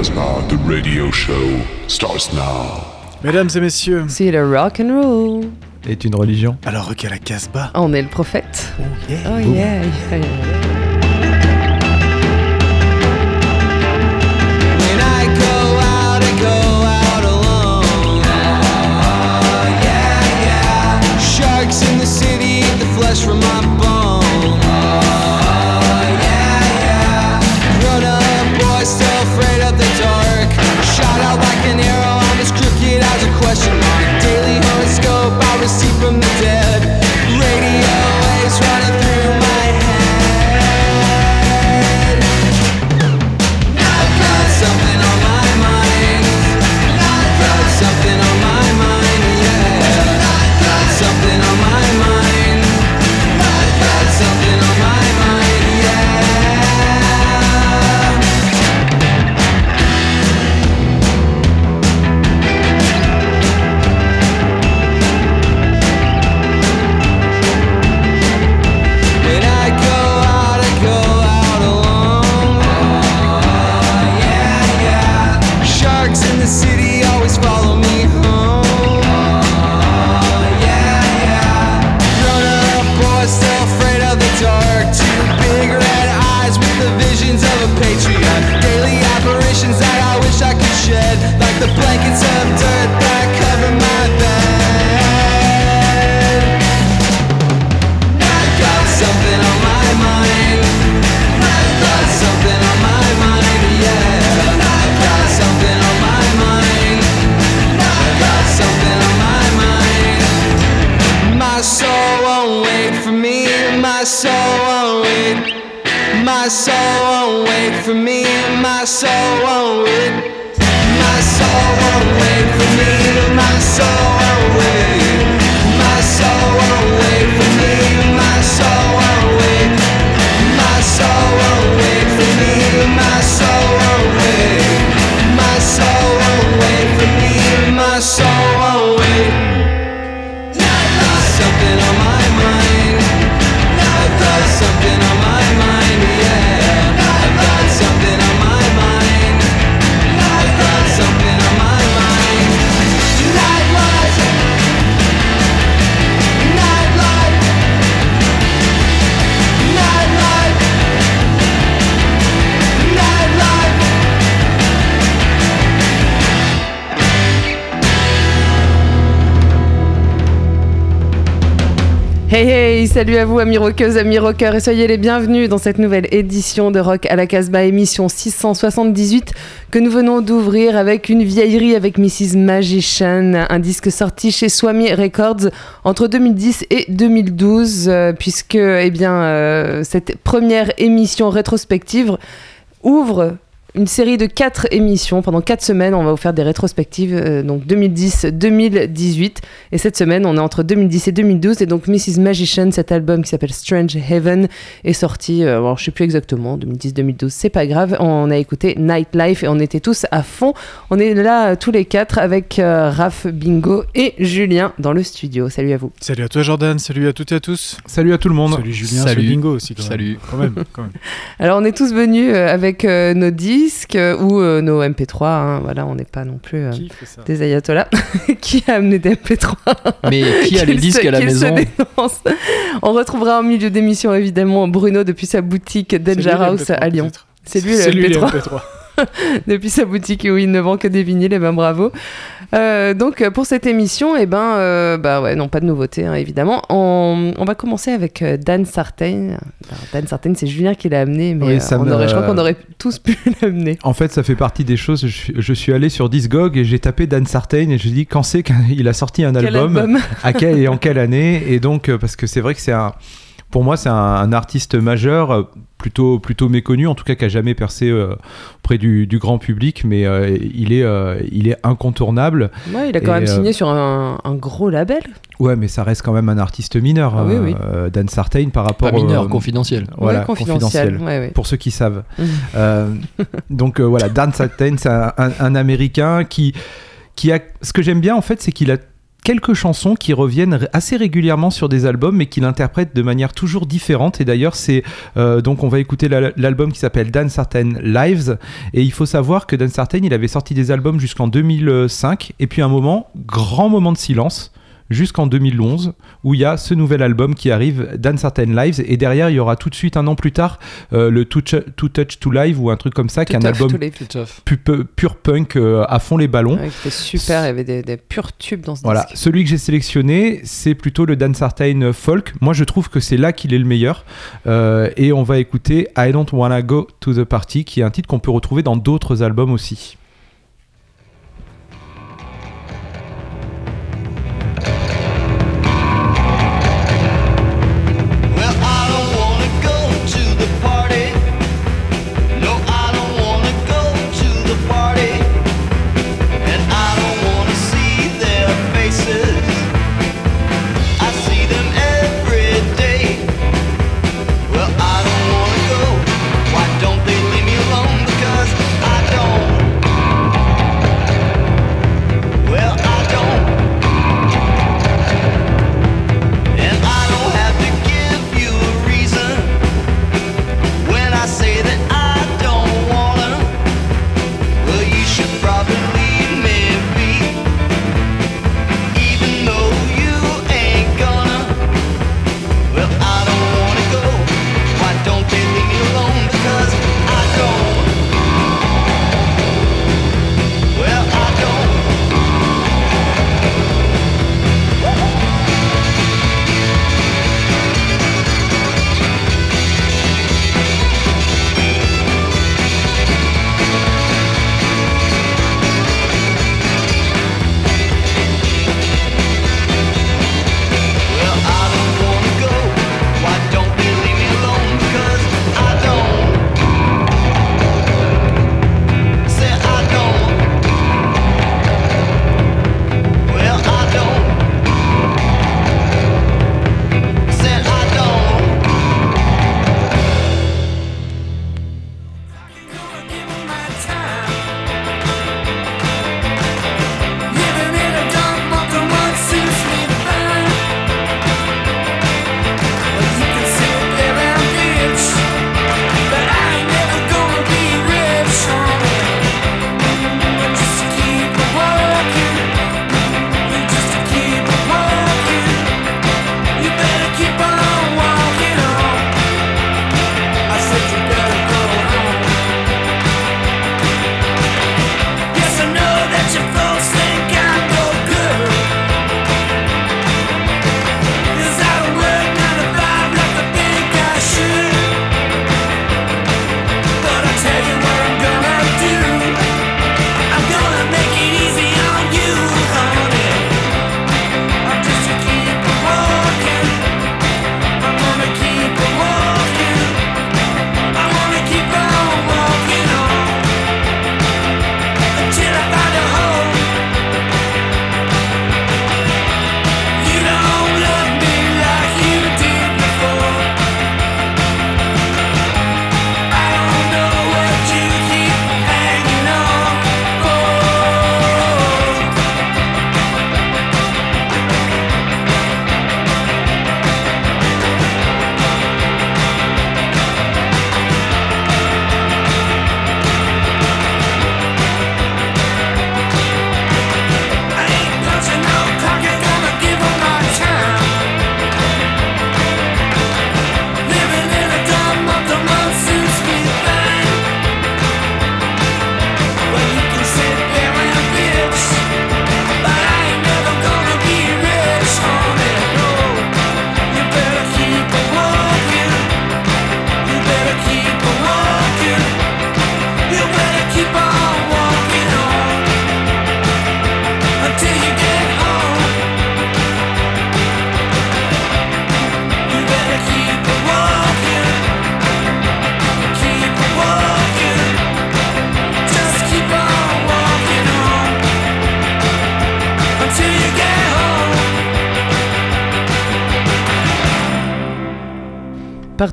Casbah, the radio show starts now. Mesdames et messieurs, C'est le rock and roll. Est une religion. alors Rock à la Casbah. On est le prophète. Oh yeah. Oh yeah, yeah, yeah. When I go out, I go out alone. yeah, yeah. Sharks in the city the flesh from my bone. Hey hey, salut à vous amis rockeuses, amis rockeurs et soyez les bienvenus dans cette nouvelle édition de Rock à la Casbah, émission 678 que nous venons d'ouvrir avec une vieillerie avec Mrs. Magician, un disque sorti chez Swami Records entre 2010 et 2012 euh, puisque eh bien, euh, cette première émission rétrospective ouvre une série de quatre émissions. Pendant quatre semaines, on va vous faire des rétrospectives, euh, donc 2010-2018. Et cette semaine, on est entre 2010 et 2012. Et donc, Mrs. Magician, cet album qui s'appelle Strange Heaven, est sorti, euh, alors je sais plus exactement, 2010-2012, c'est pas grave. On a écouté Nightlife et on était tous à fond. On est là euh, tous les quatre avec euh, Raph, Bingo et Julien dans le studio. Salut à vous. Salut à toi Jordan, salut à toutes et à tous. Salut à tout le monde. Salut Julien, Salut. salut Bingo aussi. Quand même. Salut. Quand même, quand même. Alors, on est tous venus euh, avec euh, nos disques euh, ou euh, nos MP3. hein. Voilà, on n'est pas non plus. euh, des ayatollahs qui a amené des MP3 Mais qui a les disques se- à la maison dénonce. On retrouvera en milieu d'émission évidemment Bruno depuis sa boutique Danger House MP3, à Lyon. C'est lui le C'est lui le MP3 MP3. depuis sa boutique où il ne vend que des vinyles, et ben bravo. Euh, donc pour cette émission, et ben euh, bah ouais, non pas de nouveauté hein, évidemment. On, on va commencer avec euh, Dan Sartain. Alors, Dan Sartain, c'est Julien qui l'a amené, mais Oui, euh, on aurait, je crois qu'on aurait tous pu l'amener. En fait, ça fait partie des choses. Je, suis- je suis allé sur Discog et j'ai tapé Dan Sartain et je dis quand c'est qu'il a sorti un Quel album, album à quel et en quelle année? Et donc, euh, parce que c'est vrai que c'est un. Pour moi, c'est un, un artiste majeur, euh, plutôt, plutôt méconnu, en tout cas qui a jamais percé euh, auprès du, du grand public, mais euh, il, est, euh, il est incontournable. Ouais, il a quand Et, même euh, signé sur un, un gros label. Ouais, mais ça reste quand même un artiste mineur, Ah oui, oui. euh, Dan Sartain, par rapport Pas mineur, confidentiel. Voilà, Ouais, confidentiel. Ouais, ouais. Pour ceux qui savent. Euh, donc euh, voilà, Dan Sartain, c'est un, un- un Américain qui, qui a. Ce que j'aime bien en fait, c'est qu'il a quelques chansons qui reviennent assez régulièrement sur des albums, mais qu'il interprète de manière toujours différente. Et d'ailleurs, c'est euh, donc on va écouter la- l'album qui s'appelle Dan Certain Lives. Et il faut savoir que Dan Certain, il avait sorti des albums jusqu'en 2005, et puis un moment, grand moment de silence. Jusqu'en 2011, où il y a ce nouvel album qui arrive, Dan Certain Lives, et derrière il y aura tout de suite un an plus tard euh, le Too, Too Touch to Live ou un truc comme ça, qui est un album pu- pu- pur punk euh, à fond les ballons. Ouais, c'était super, il y avait des, des purs tubes dans ce Voilà, disque. celui que j'ai sélectionné, c'est plutôt le Dan Sartain folk. Moi, je trouve que c'est là qu'il est le meilleur. Euh, et on va écouter I Don't Wanna Go to the Party, qui est un titre qu'on peut retrouver dans d'autres albums aussi.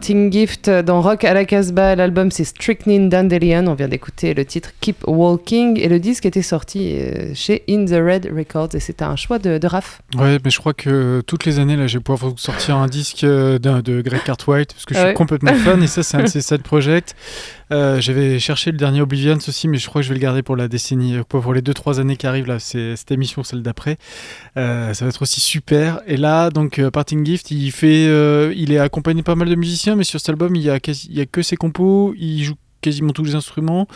Parting Gift dans Rock à la Casbah. L'album c'est Strychnine Dandelion. On vient d'écouter le titre Keep Walking et le disque était sorti euh, chez In the Red Records et c'était un choix de, de Raph. Ouais, mais je crois que toutes les années, là, je vais pouvoir vous sortir un disque euh, d'un- de Greg Cartwright parce que je suis Ouais. complètement fan et ça, c'est un de ses side projects. Euh, J'avais cherché le dernier Oblivion aussi, mais je crois que je vais le garder pour la décennie, euh, pour les 2-3 années qui arrivent. Là, c'est cette émission, celle d'après. Euh, ça va être aussi super. Et là, donc, euh, Parting Gift, il fait, euh, il est accompagné pas mal de musiciens, mais sur cet album, il y a, quasi- il y a que ses compos. Il joue quasiment tous les instruments.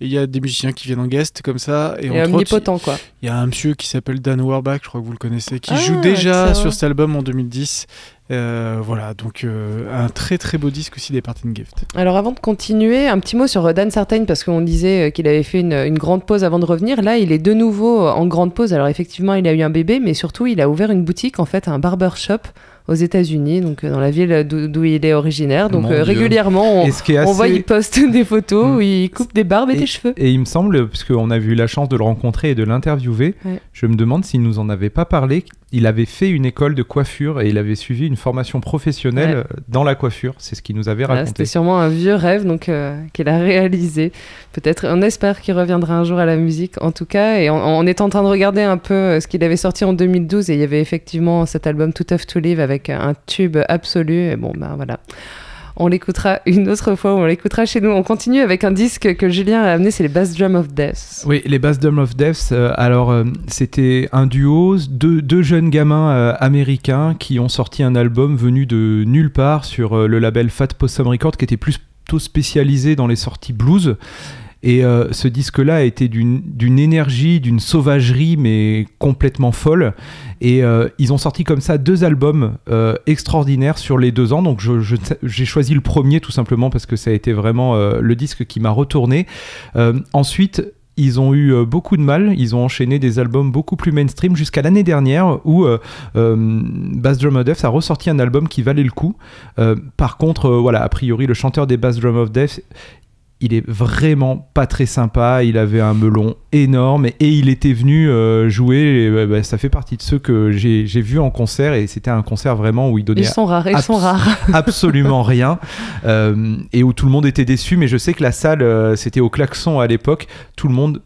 Et il y a des musiciens qui viennent en guest comme ça. Et, Et autres, omnipotent quoi. il y a un monsieur qui s'appelle Dan Auerbach, je crois que vous le connaissez, qui Ah, joue déjà sur cet album en 2010. Euh, voilà, donc euh, un très très beau disque aussi des Parting Gift. Alors avant de continuer, un petit mot sur euh, Dan Sartain parce qu'on disait qu'il avait fait une, une grande pause avant de revenir. Là, il est de nouveau en grande pause. Alors effectivement, il a eu un bébé, mais surtout, il a ouvert une boutique, en fait, un barber shop aux États-Unis, donc dans la ville d'où il est originaire. Donc euh, régulièrement, on, ce voit, il poste des photos où il coupe des barbes et, des cheveux. Et il me semble, puisqu'on a eu la chance de le rencontrer et de l'interviewer, Ouais. je me demande s'il nous en avait pas parlé. Il avait fait une école de coiffure et il avait suivi une formation professionnelle Ouais. dans la coiffure. C'est ce qu'il nous avait Voilà, raconté. C'était sûrement un vieux rêve donc euh, qu'il a réalisé. Peut-être, on espère qu'il reviendra un jour à la musique, en tout cas. Et on, on est en train de regarder un peu euh, ce qu'il avait sorti en 2012 et il y avait effectivement cet album Too Tough to Live avec un tube absolu. Et bon, ben voilà. On l'écoutera une autre fois, on l'écoutera chez nous. On continue avec un disque que Julien a amené, c'est les Bass Drum of Death. Oui, les Bass Drum of Death, euh, alors euh, c'était un duo, deux, jeunes gamins euh, américains qui ont sorti un album venu de nulle part sur le label Fat Possum Records qui était plutôt spécialisé dans les sorties blues. Et euh, ce disque-là a été d'une énergie, d'une sauvagerie, mais complètement folle. Et euh, ils ont sorti comme ça deux albums euh, extraordinaires sur les deux ans. Donc j'ai choisi le premier tout simplement parce que ça a été vraiment le disque qui m'a retourné. Ensuite, ils ont eu beaucoup de mal, ils ont enchaîné des albums beaucoup plus mainstream jusqu'à l'année dernière où euh, Bass Drum of Death a ressorti un album qui valait le coup. Par contre, voilà, a priori, le chanteur des Bass Drum of Death, il est vraiment pas très sympa. Il avait un melon énorme et, et il était venu euh, jouer. et, bah, bah, ça fait partie de ceux que j'ai vus en concert et c'était un concert vraiment où il donnait Ils sont rares, ils sont rares. absolument rien euh, et où tout le monde était déçu. Mais je sais que la salle, euh, c'était au klaxon à l'époque, tout le monde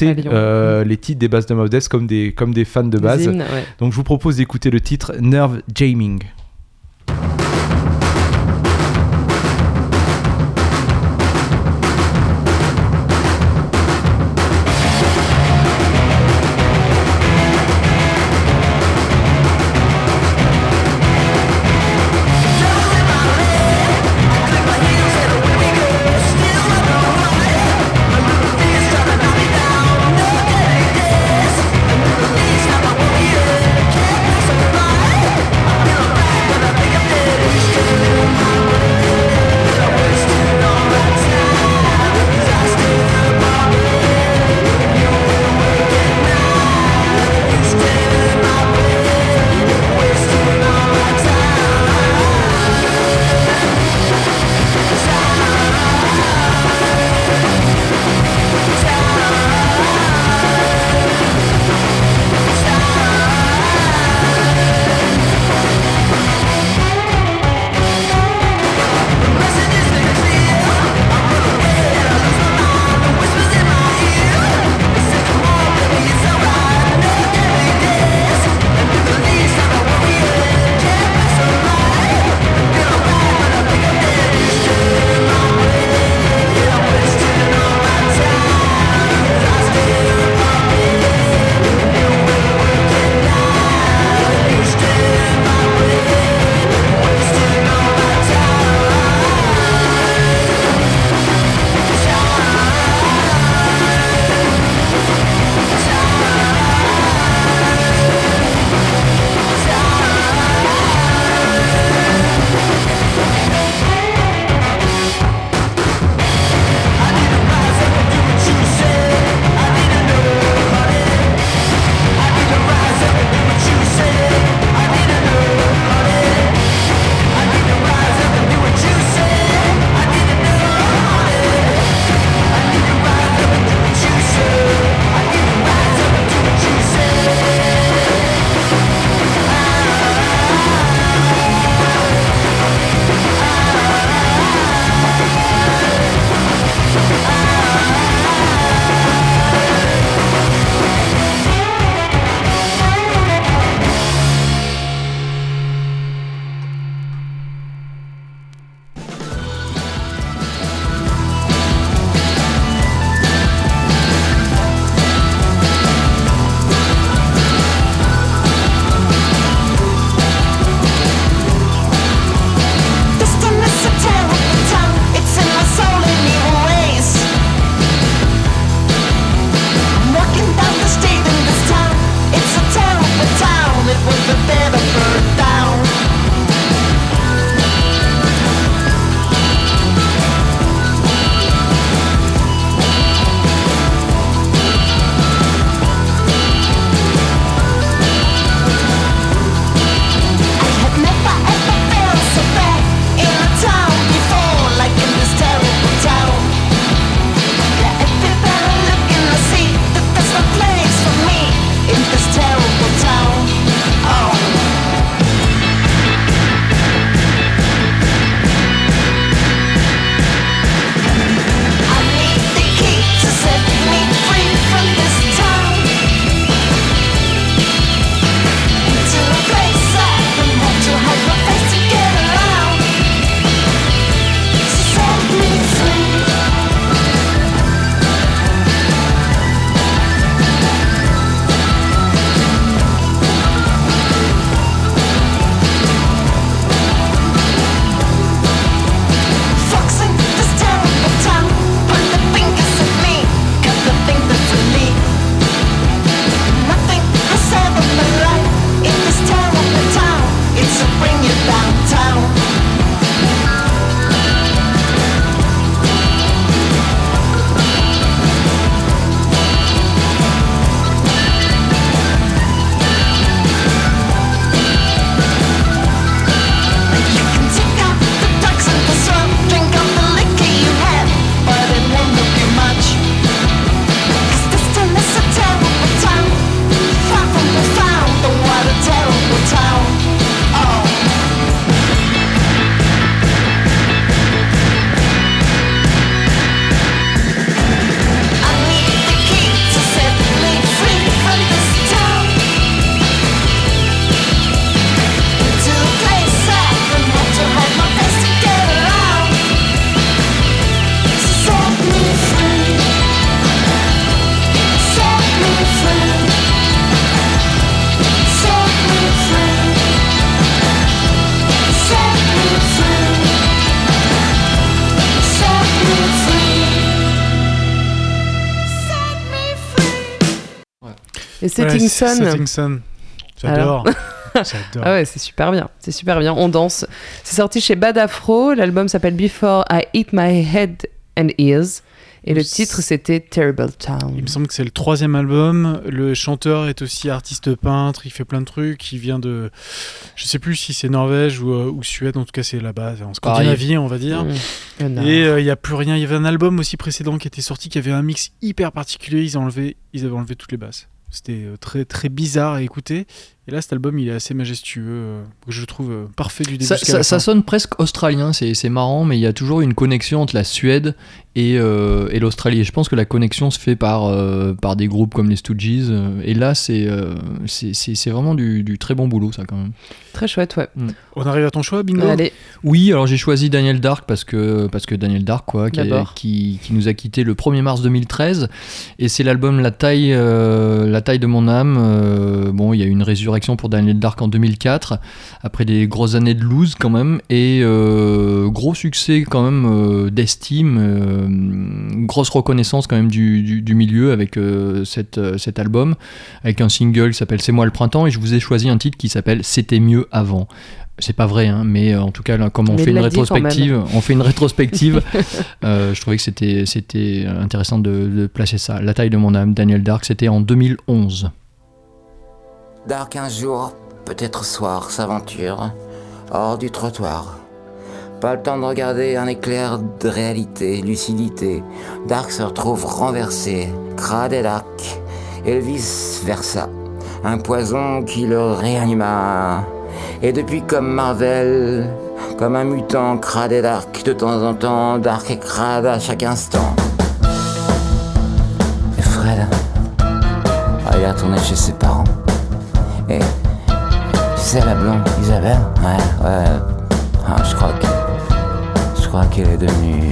Lyon. euh, les titres des Drum of Death comme des, comme des fans de base. Ouais. Donc je vous propose d'écouter le titre Nerve Jaming. Et Setting Ouais, Sun. Setting Sun. J'adore. J'adore. Ah ouais, c'est super bien, c'est super bien. On danse. C'est sorti chez Bad Afro. L'album s'appelle Before I Eat My Head and Ears. Et le titre, c'était Terrible Town. Il me semble que c'est le troisième album. Le chanteur est aussi artiste peintre. Il fait plein de trucs. Il vient de. Je sais plus si c'est Norvège ou, euh, ou Suède. En tout cas, c'est là-bas, en Scandinavie, on va dire. Mmh. Et euh, il y a plus rien. Il y avait un album aussi précédent qui était sorti qui avait un mix hyper particulier. Ils, ont enlevé, ils avaient enlevé toutes les basses. C'était euh, très, très bizarre à écouter. Et là, cet album, il est assez majestueux. euh, que je trouve euh, parfait du début Ça, jusqu'à ça- la ça fin. sonne presque australien, c'est c'est marrant, mais il y a toujours une connexion entre la Suède et, euh, et l'Australie. Et je pense que la connexion se fait par, euh, par des groupes comme les Stooges. et là, c'est euh, c'est- c'est c'est vraiment du, du très bon boulot, ça, quand même. Très chouette, ouais. On arrive à ton choix, Bingo? Allez, Oui, alors j'ai choisi Daniel Dark parce que, parce que Daniel Dark, quoi, qui, qui, qui nous a quitté le 1er mars 2013. Et c'est l'album La taille, euh, La taille de mon âme. Euh, bon, il y a eu une résurrection pour Daniel Dark en 2004, après des grosses années de lose quand même. Et euh, gros succès quand même euh, d'estime, euh, grosse reconnaissance quand même du, du, du milieu avec cette, cet album, avec un single qui s'appelle C'est moi le printemps. Et je vous ai choisi un titre qui s'appelle C'était mieux avant. C'est pas vrai, hein, mais en tout cas, là, comme on fait une rétrospective, on fait une rétrospective. euh, je trouvais que c'était c'était intéressant de, de placer ça. La taille de mon âme, Daniel Dark, c'était en 2011. Dark un jour, peut-être soir, s'aventure, hors du trottoir. Pas le temps de regarder un éclair de réalité, lucidité. Dark se retrouve renversé, crade et Dark, et vice versa. Un poison qui le réanima. Et depuis comme Marvel, comme un mutant crade et Dark, de temps en temps, Dark et crade à chaque instant. Et Fred, ah, il retourné chez ses parents. Sais la blonde Isabelle? Ouais, ouais. Ah, je crois que je crois qu'elle est devenue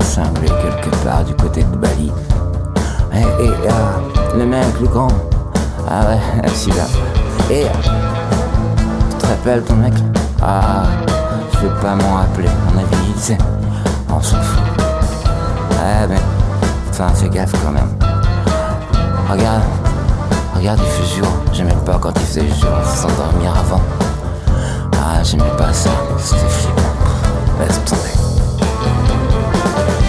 cinglée quelque part du côté de Bali. Et, et euh, le mec le grand. Ah ouais, celui-là. Et tu te rappelles ton mec? Ah, je veux pas m'en rappeler. On dit, tu sais, on s'en fout. Ouais, mais enfin, fais gaffe quand même. Regarde, regarde, il jour. J'aimais pas quand il faisait jour, s'endormir avant. Ah, j'aimais pas ça, c'était flippant. Laisse tomber.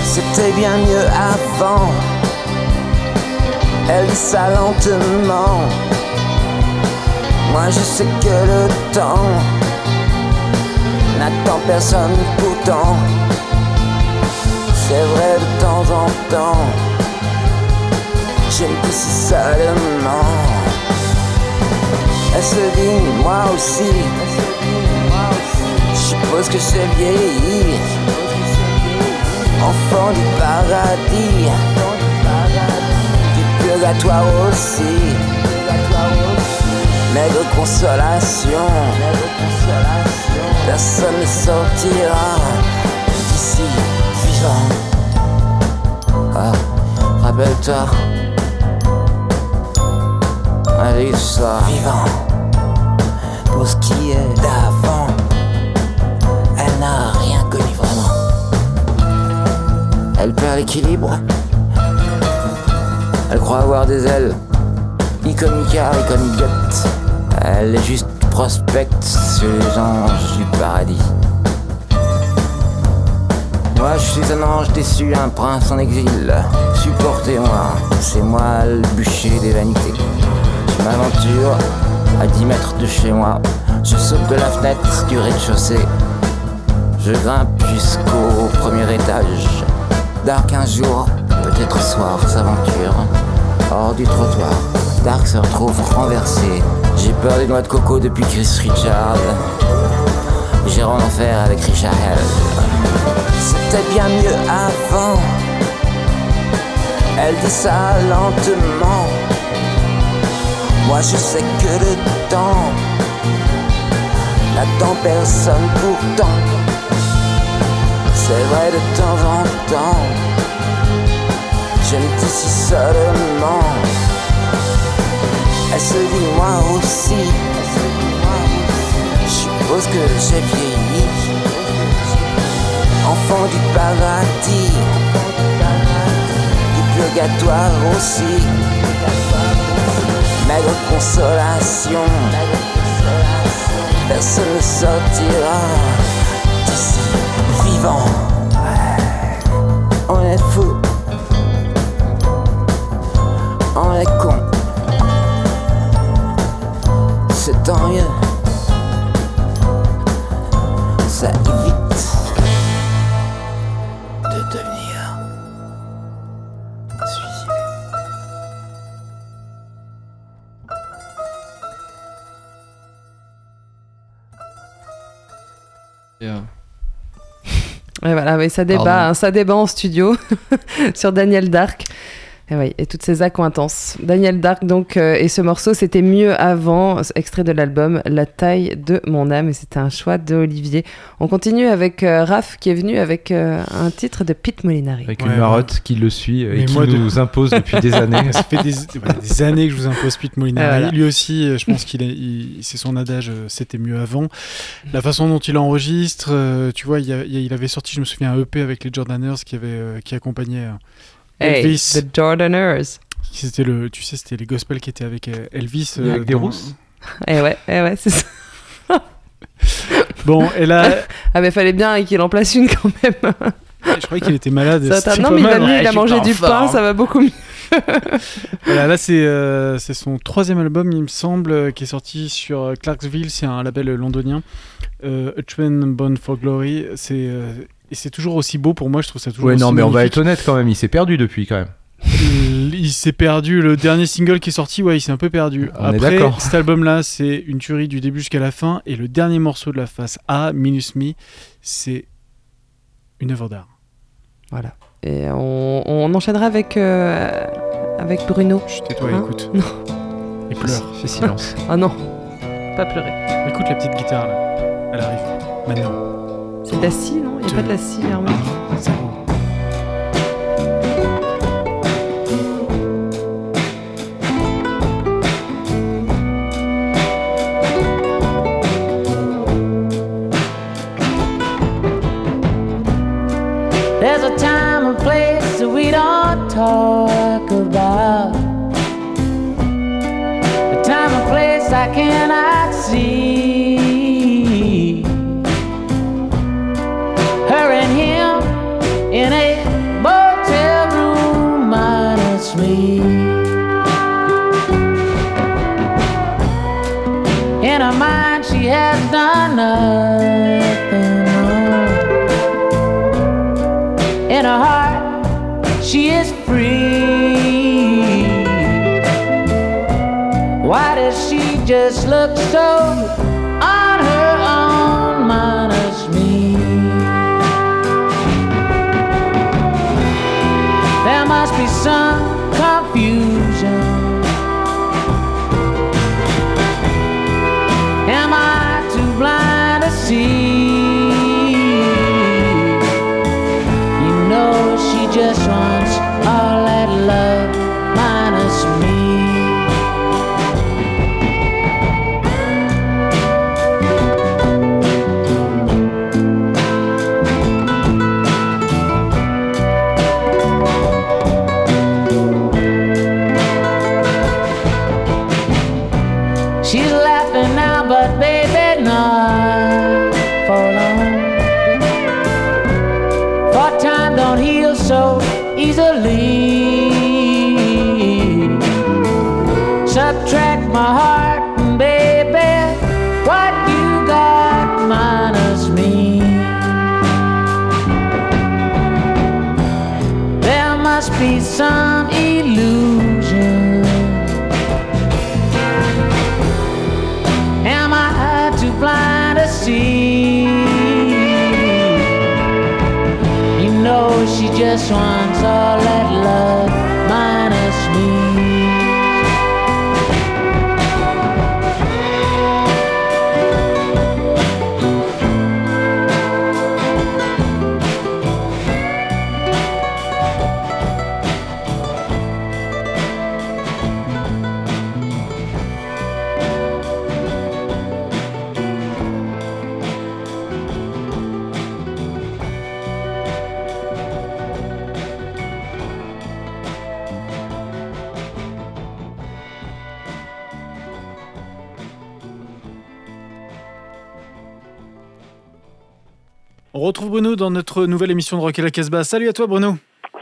C'était bien mieux avant. Elle dit ça lentement. Moi je sais que le temps n'attend personne pourtant. C'est vrai de temps en temps. J'aime plus si seulement. Elle se dit moi aussi. Je suppose que j'ai vieilli. Enfant du paradis. Du purgatoire aussi. Maigre consolation. Personne ne sortira d'ici vivant. Ah, rappelle-toi. Vivant. Pour ce qui est d'avant, elle n'a rien connu vraiment. Elle perd l'équilibre. Elle croit avoir des ailes. Comme idiote. Elle est juste prospecte sur les anges du paradis. Moi je suis un ange déçu, un prince en exil. Supportez-moi, c'est moi le bûcher des vanités. M'aventure à 10 mètres de chez moi. Je saute de la fenêtre du rez-de-chaussée. Je grimpe jusqu'au premier étage. Dark un jour, peut-être soir, s'aventure. Hors du trottoir, Dark se retrouve renversé. J'ai peur des noix de coco depuis Chris Richard. J'irai en enfer avec Richard Hell. C'était bien mieux avant. Elle dit ça lentement. Moi je sais que le temps n'attend personne pourtant. C'est vrai de temps en temps. Je me dis si seulement. Elle se dit moi aussi. Je suppose que j'ai vieilli? Enfant du paradis. Du purgatoire aussi. Consolation. Personne ne sortira d'ici vivant. On est fou. On est con. C'est tant mieux. Ça évite Ouais, voilà, oui, ça débat, hein, ça débat en studio sur Daniel Dark. Et, oui, et toutes ces intenses. Daniel Dark, donc, euh, et ce morceau, c'était mieux avant, extrait de l'album La taille de mon âme, et c'était un choix de Olivier. On continue avec euh, Raph qui est venu avec euh, un titre de Pete Molinari. Avec Ouais, une marotte qui le suit et Mais qui moi, de- nous impose depuis des années. Ça fait des, années que je vous impose Pete Molinari. Voilà. Lui aussi, euh, je pense qu'il est, il- c'est son adage, euh, c'était mieux avant. La façon dont il enregistre, euh, tu vois, il, a- avait sorti, je me souviens, un EP avec les Jordaners qui avait, euh, qui accompagnait euh, Hey, Elvis. The Jordaners. C'était le, tu sais, c'était les gospels qui étaient avec euh, Elvis. Avec des dans- rousses Eh ouais, eh ouais, c'est ça. Bon, et là, Ah, mais fallait bien qu'il en place une quand même. je croyais qu'il était malade. Ça, non, mais il a, mal. mis, Ouais, il a mangé du pain, ça va beaucoup mieux. Voilà, là, c'est euh, c'est son troisième album, il me semble, euh, qui est sorti sur euh, Clarksville. C'est un label euh, londonien. Euh, A Train Born for Glory. C'est euh, et c'est toujours aussi beau pour moi. Je trouve ça toujours. Ouais, non, mais on va être honnête quand même, il s'est perdu depuis quand même. Il s'est perdu. Le dernier single qui est sorti, ouais, il s'est un peu perdu. On Après, d'accord. cet album-là, c'est une tuerie du début jusqu'à la fin. Et le dernier morceau de la face A, Minus Me, c'est une œuvre d'art. Voilà. Et on, on enchaînera avec, euh, avec Bruno. Chut, tais-toi, Hein écoute. Non. Et pleure. Fais silence. Ah non, pas pleurer. Écoute la petite guitare là. Elle arrive. Maintenant. C'est de la scie, non? Il n'y a pas de la scie, Hermé so Don't heal so easily. Subtract my heart, baby, what you got minus me. There must be some retrouve Bruno dans notre nouvelle émission de Rock et la Casbah. Salut à toi Bruno.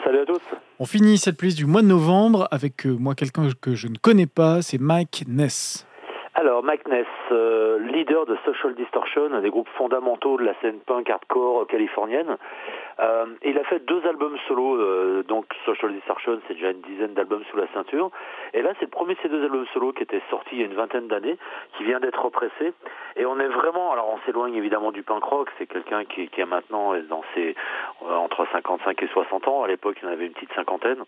Salut à tous. On finit cette playlist du mois de novembre avec euh, moi quelqu'un que je ne connais pas, c'est Mike Ness. Alors, Mike Ness, euh, leader de Social Distortion, un des groupes fondamentaux de la scène punk hardcore californienne. Euh, il a fait deux albums solo, euh, donc Social Distortion, c'est déjà une dizaine d'albums sous la ceinture. Et là, c'est le premier de ces deux albums solo qui était sorti il y a une vingtaine d'années, qui vient d'être repressé. Et on est vraiment, alors on s'éloigne évidemment du punk rock, c'est quelqu'un qui, qui a maintenant dans ses, euh, entre 55 et 60 ans, à l'époque il en avait une petite cinquantaine.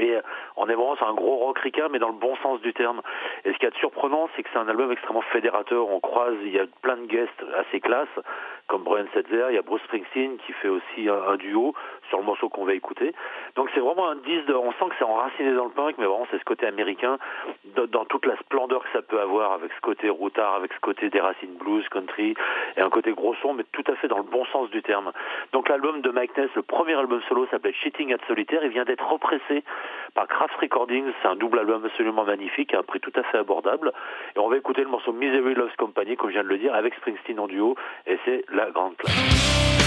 Et on est vraiment sur un gros rock ricain, mais dans le bon sens du terme. Et ce qui est surprenant, c'est que c'est un album extrêmement fédérateur. On croise, il y a plein de guests assez classe, comme Brian Setzer, il y a Bruce Springsteen qui fait aussi un, duo sur le morceau qu'on va écouter. Donc c'est vraiment un disque, de, on sent que c'est enraciné dans le punk, mais vraiment c'est ce côté américain, dans, toute la splendeur que ça peut avoir, avec ce côté routard, avec ce côté des racines blues, country, et un côté gros son, mais tout à fait dans le bon sens du terme. Donc l'album de Mike Ness, le premier album solo, s'appelle Cheating at Solitaire, il vient d'être repressé par Kraft Recordings, c'est un double album absolument magnifique, à un prix tout à fait abordable. Et on va écouter le morceau Misery Loves Company, comme je viens de le dire, avec Springsteen en duo, et c'est la grande classe.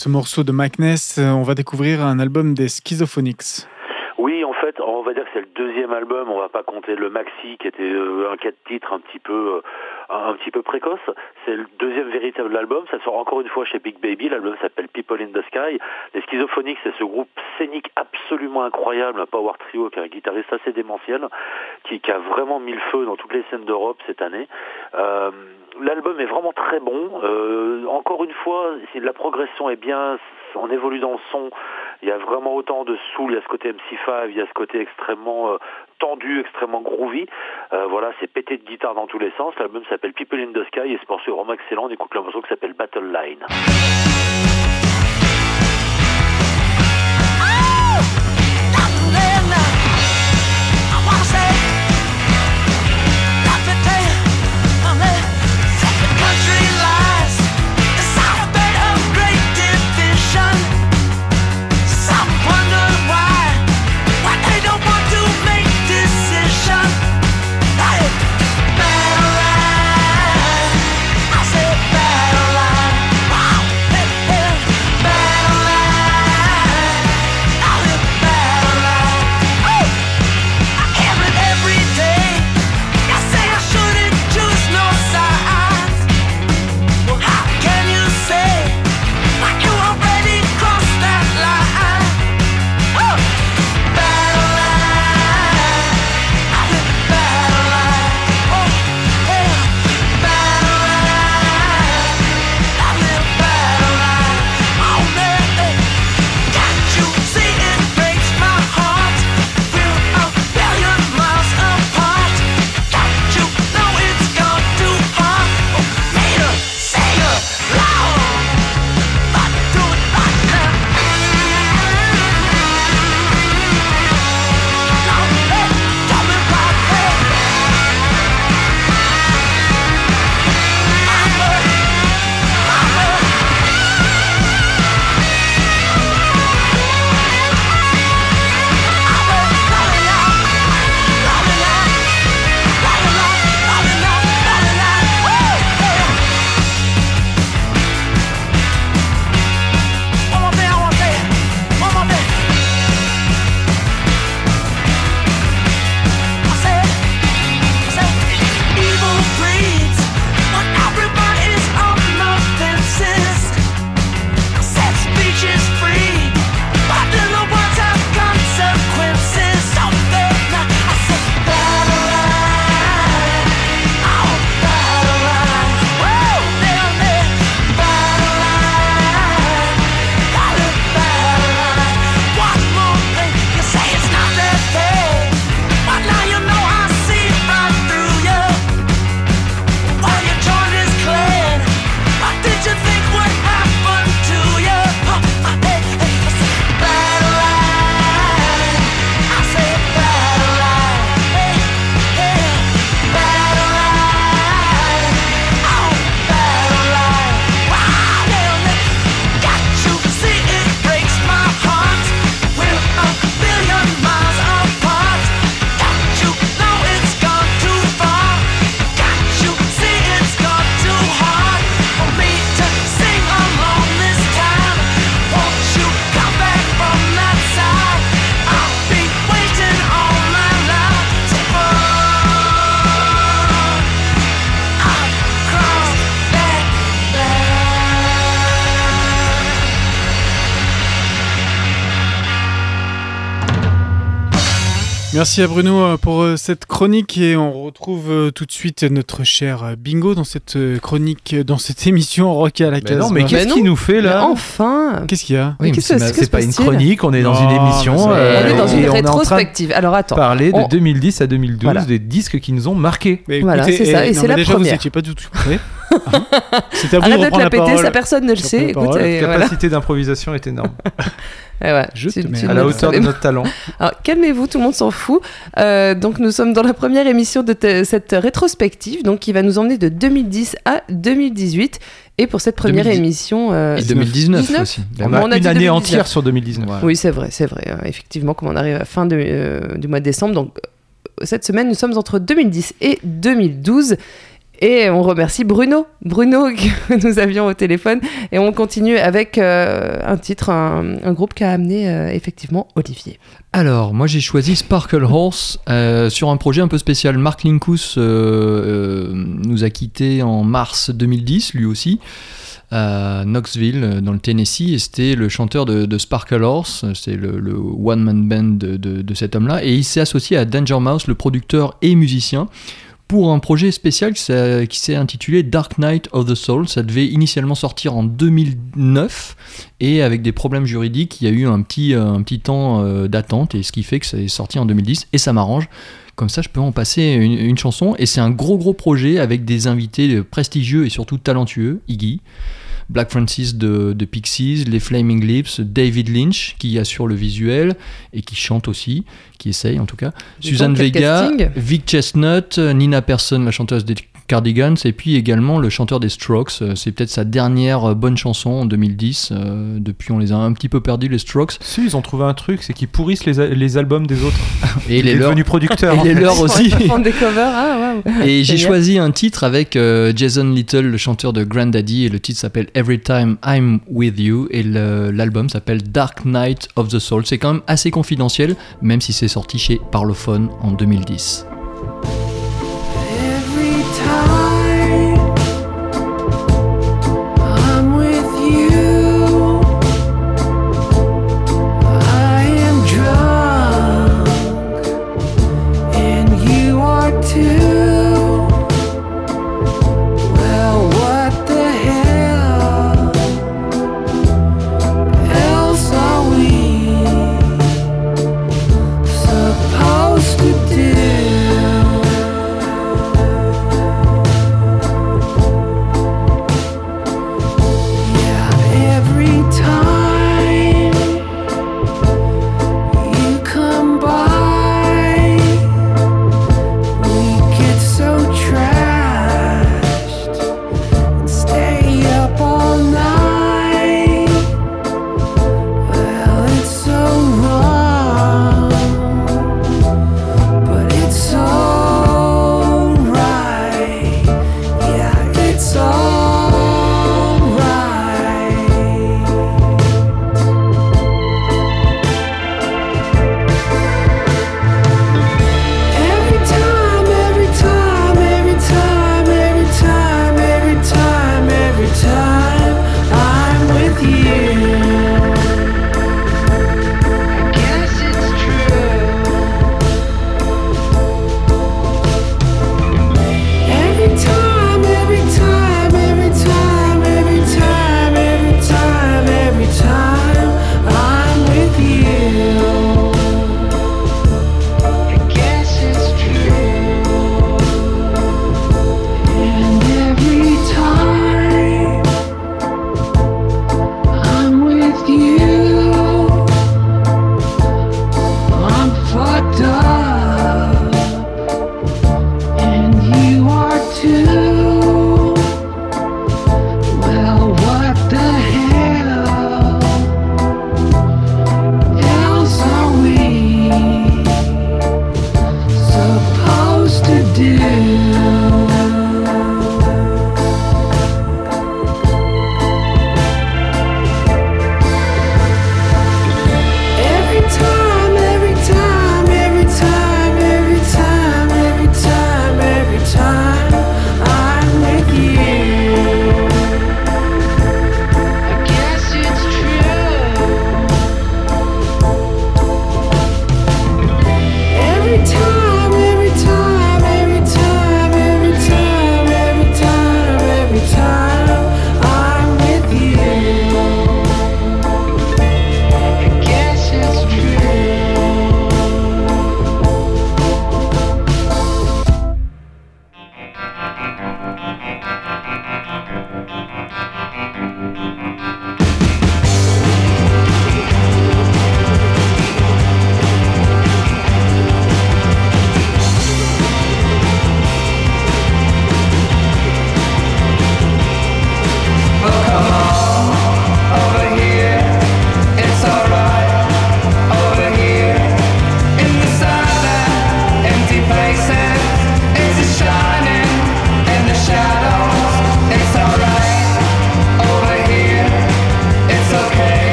Ce morceau de Mike Ness, euh, on va découvrir un album des Schizophonics. Oui, en fait, on va dire que c'est le deuxième album. On va pas compter le maxi qui était euh, un quatre titres un petit peu, euh, un, petit peu précoce. C'est le deuxième véritable album. Ça sort encore une fois chez Big Baby. L'album s'appelle People in the Sky. Les Schizophonics, c'est ce groupe scénique absolument incroyable, un power trio qui a un guitariste assez démentiel, qui, a vraiment mis le feu dans toutes les scènes d'Europe cette année. L'album est vraiment très bon. Euh, encore une fois, la progression est bien, on évolue dans le son. Il y a vraiment autant de soul, il y a ce côté MC5, il y a ce côté extrêmement euh, tendu, extrêmement groovy. Euh, voilà, c'est pété de guitare dans tous les sens. L'album s'appelle People in the Sky et ce morceau est vraiment excellent. On écoute le morceau qui s'appelle Battle Line. Merci à Bruno euh, pour euh, cette chronique et on retrouve euh, tout de suite notre cher euh, Bingo dans cette euh, chronique, dans cette émission Rock à la case. non, mais Bah qu'est-ce qu'il nous fait Mais là enfin Qu'est-ce qu'il y a? Oui, c'est C'est pas une chronique, on est dans une émission. c'est- euh, On est dans et une rétrospective. Alors attends. parler de On- 2010 à 2012 Voilà. des disques qui nous ont marqués. Voilà, c'est ça, et non, c'est la déjà, première. vous étiez pas du tout prêt. Hein C'était à vous de la la péter, ça personne ne le sait. la et capacité d'improvisation est énorme. Et ouais, Je te mets à la hauteur de notre talent. Alors, calmez-vous, tout le monde s'en fout. Euh, donc, nous sommes dans la première émission de te- cette rétrospective, donc qui va nous emmener de 2010 à 2018. Et pour cette première 2010. émission, euh, Et 2019 19. aussi. On a on a une année 2019. entière sur 2019. Voilà. oui, c'est vrai, c'est vrai. euh, effectivement, comme on arrive à la fin de, euh, du mois de décembre, donc euh, cette semaine, nous sommes entre 2010 et 2012. Et on remercie Bruno, Bruno que nous avions au téléphone. Et on continue avec euh, un titre, un, un groupe qui a amené euh, effectivement Olivier. Alors, moi j'ai choisi Sparkle Horse euh, sur un projet un peu spécial. Mark Linkus nous a quittés en mars 2010, lui aussi, à Knoxville, dans le Tennessee, et c'était le chanteur de, de Sparkle Horse, c'est le, one-man band de cet homme-là, et il s'est associé à Danger Mouse, le producteur et musicien, pour un projet spécial qui s'est intitulé Dark Knight of the Soul. Ça devait initialement sortir en 2009 et avec des problèmes juridiques, il y a eu un petit, euh, temps euh, d'attente et ce qui fait que ça est sorti en 2010 et ça m'arrange. Comme ça, je peux en passer une, chanson et c'est un gros gros projet avec des invités prestigieux et surtout talentueux. Iggy, Black Francis de, de Pixies, les Flaming Lips, David Lynch qui assure le visuel et qui chante aussi, qui essaye en tout cas. Suzanne Vega, casting. Vic Chestnut, Nina Persson, la chanteuse des Cardigans, et puis également le chanteur des Strokes. Euh, C'est peut-être sa dernière euh, bonne chanson en 2010. euh, depuis, on les a un petit peu perdus, les Strokes. Si, ils ont trouvé un truc, c'est qu'ils pourrissent les, les albums des autres. Et Il les est leurs. devenu producteur. Et les leurs aussi. Des covers. Ah. Et j'ai choisi un titre avec euh, Jason Little, le chanteur de Grandaddy, et le titre s'appelle Every Time I'm With You, et l'album s'appelle Dark Night of the Soul. C'est quand même assez confidentiel, même si c'est sorti chez Parlophone en 2010.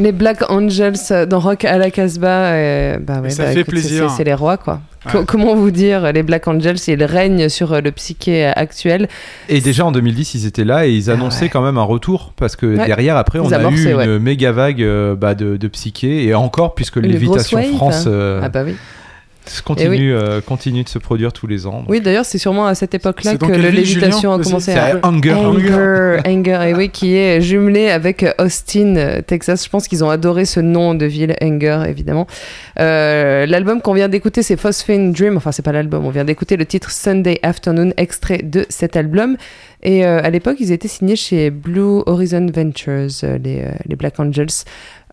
Les Black Angels dans Rock à la Casbah, bah ouais, ça bah fait écoute, plaisir. C'est les rois, quoi. Ouais. comment vous dire, les Black Angels, ils règnent sur euh, le psyché euh, actuel. Et déjà en 2010, ils étaient là et ils annonçaient ouais. quand même un retour parce que Ouais. derrière, après, Ils on a eu ouais. une méga vague euh, bah, de, de psyché et encore puisque l'évitation France euh, Ah bah oui. Continue, euh, continue de se produire tous les ans. Oui, d'ailleurs, c'est sûrement à cette époque-là que ville, l'évitation a commencé C'est à... Hunger. Anger, Anger, et oui, qui est jumelé avec Austin, Texas. Je pense qu'ils ont adoré ce nom de ville, Anger, évidemment. Euh, l'album qu'on vient d'écouter, c'est Phosphine Dream. Enfin, c'est pas l'album, on vient d'écouter le titre Sunday Afternoon, extrait de cet album. Et euh, à l'époque, ils étaient signés chez Blue Horizon Ventures, euh, les, euh, les Black Angels.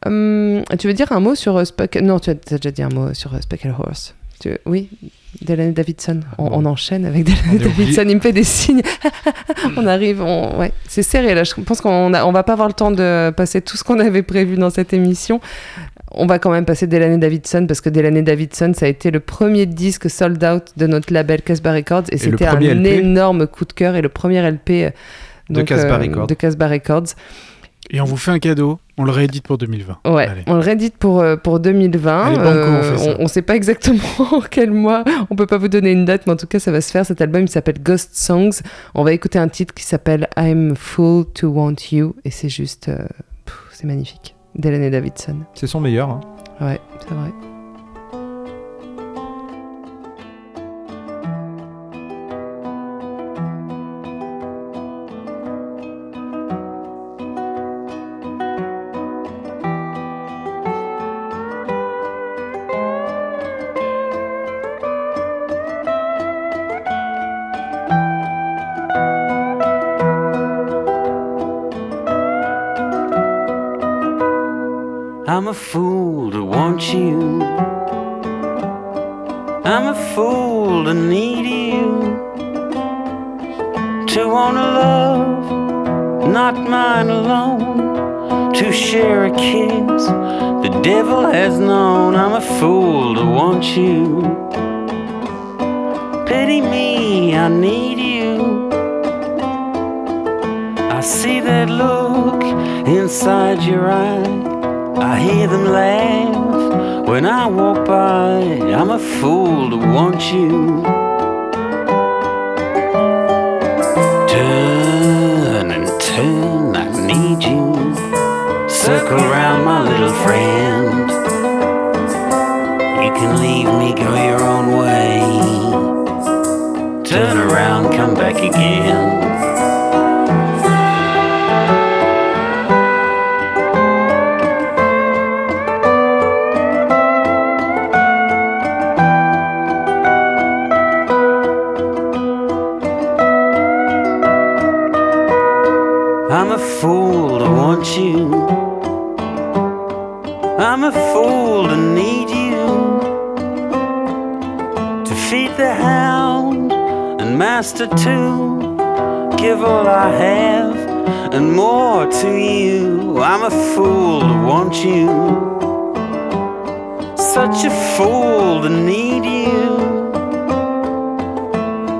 Hum, tu veux dire un mot sur euh, Spuck Non, tu as, déjà dit un mot sur euh, Speckled Horse. Tu- Oui, Delaney Davidson. On, on enchaîne avec oublié. Davidson. Il me fait des signes. on arrive, on... ouais, c'est serré là. Je pense qu'on a... on va pas avoir le temps de passer tout ce qu'on avait prévu dans cette émission. On va quand même passer Delaney Davidson parce que Delaney Davidson, ça a été le premier disque sold out de notre label Casbah Records et, c'était un LP. énorme coup de cœur et le premier LP euh, De donc, Casbah euh, Records. de Casbah Records. Et on vous fait un cadeau, on le réédite pour 2020. Ouais, Allez. on le réédite pour, euh, pour 2020. Allez, banco, on fait ça. on, on sait pas exactement quel mois, on peut pas vous donner une date, mais en tout cas, ça va se faire. Cet album, il s'appelle Ghost Songs. On va écouter un titre qui s'appelle I'm Full to Want You, et c'est juste. euh, c'est magnifique. Delaney Davidson. C'est son meilleur. hein. Ouais, c'est vrai. Want you. I'm a fool to need you. To feed the hound and master too. Give all I have and more to you. I'm a fool to want you. Such a fool to need you.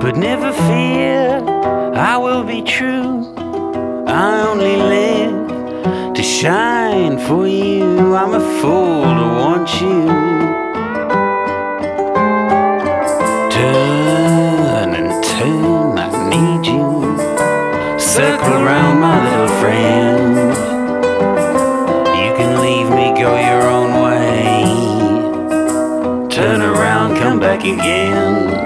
But never fear, I will be true. I only live shine for you. I'm a fool to want you. Turn and turn, I need you. Circle around, my little friend. You can leave me, go your own way. Turn around, come back again.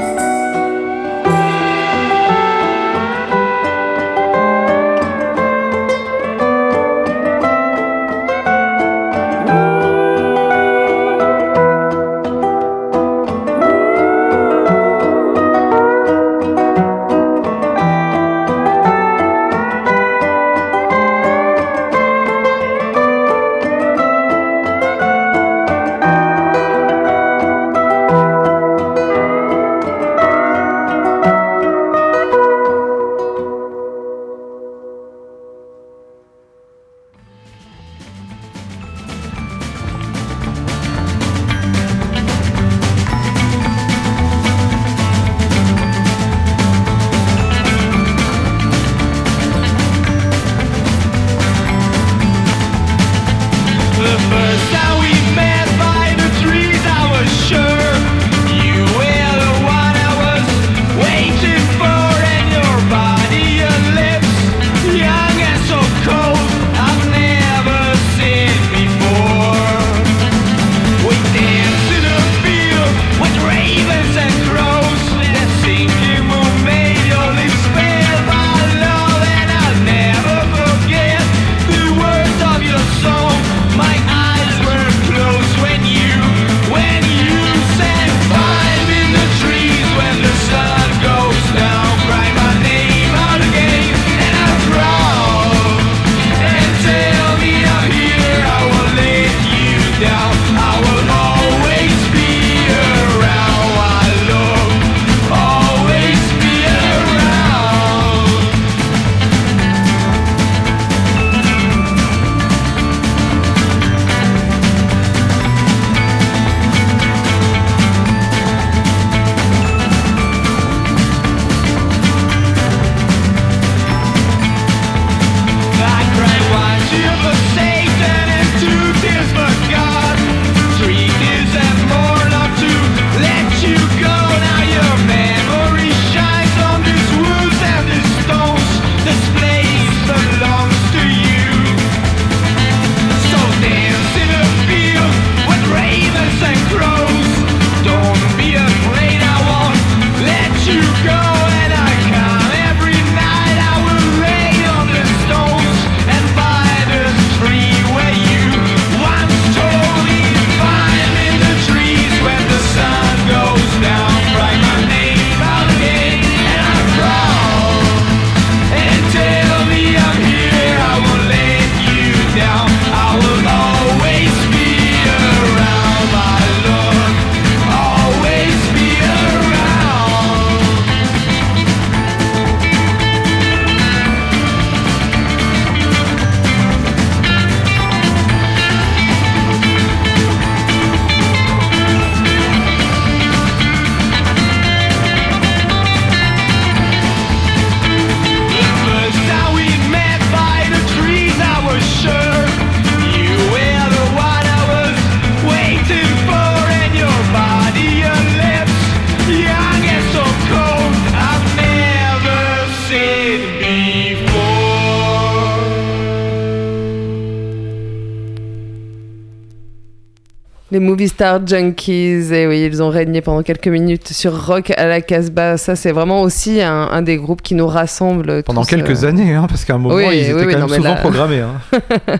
Movie Star Junkies, et oui, ils ont régné pendant quelques minutes sur Rock à la Casbah. Ça, c'est vraiment aussi un, un des groupes qui nous rassemble. Pendant tous, quelques euh, années, hein, parce qu'à un moment, Oui, ils oui, étaient oui, quand non, même souvent là- programmés. hein.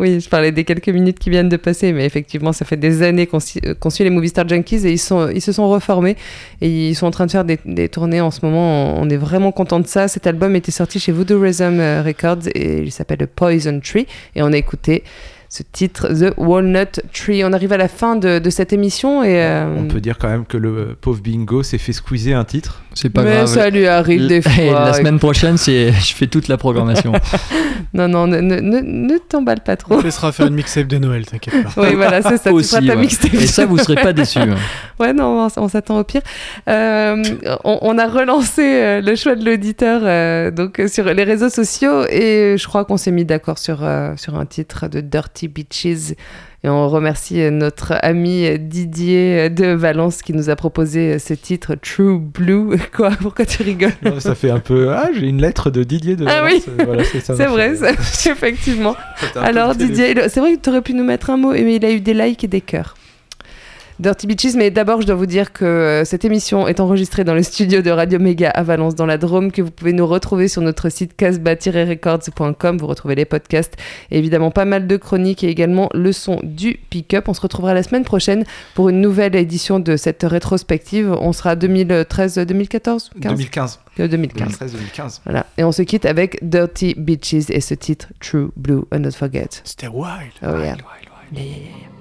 Oui, je parlais des quelques minutes qui viennent de passer, mais effectivement, ça fait des années qu'on suit, qu'on suit les Movie Star Junkies et ils, sont, ils se sont reformés et ils sont en train de faire des, des tournées en ce moment. On est vraiment content de ça. Cet album était sorti chez Voodoo Rhythm euh, Records et il s'appelle Poison Tree et on a écouté ce titre The Walnut Tree. On arrive à la fin de, de cette émission et euh, On peut dire quand même que le pauvre Bingo s'est fait squeezer un titre. C'est pas mais grave. ça lui arrive des fois. et la semaine prochaine, c'est je fais toute la programmation. Non, non, ne, ne, ne, ne t'emballe pas trop. On te laissera faire une mixtape de Noël, t'inquiète pas. Oui, voilà, c'est ça. tu Aussi, feras ta ouais. mixtape. Et ça, vous serez pas déçus. hein. Ouais, non, on, on s'attend au pire. Euh, on, on a relancé euh, le choix de l'auditeur euh, donc euh, sur les réseaux sociaux et je crois qu'on s'est mis d'accord sur, euh, sur un titre de Dirty Beaches. Et on remercie notre ami Didier de Valence qui nous a proposé ce titre True Blue. Quoi Pourquoi tu rigoles? Non, ça fait un peu. Ah, j'ai une lettre de Didier de. Ah Valence. oui. Voilà, c'est vrai, ça- effectivement. Alors Didier, c'est vrai que tu aurais pu nous mettre un mot, mais il a eu des likes et des cœurs. Dirty Beaches, mais d'abord je dois vous dire que euh, cette émission est enregistrée dans le studio de Radio Méga à Valence dans la Drôme, que vous pouvez nous retrouver sur notre site casbah-records.com, vous retrouvez les podcasts, et évidemment pas mal de chroniques et également le son du pick-up. On se retrouvera la semaine prochaine pour une nouvelle édition de cette rétrospective. On sera 2013-2014 2015. 2015. 2013-2015. Voilà. Et on se quitte avec Dirty Beaches et ce titre True Blue and Not Forget. C'était wild. Oh yeah. wild, wild, wild. Yeah.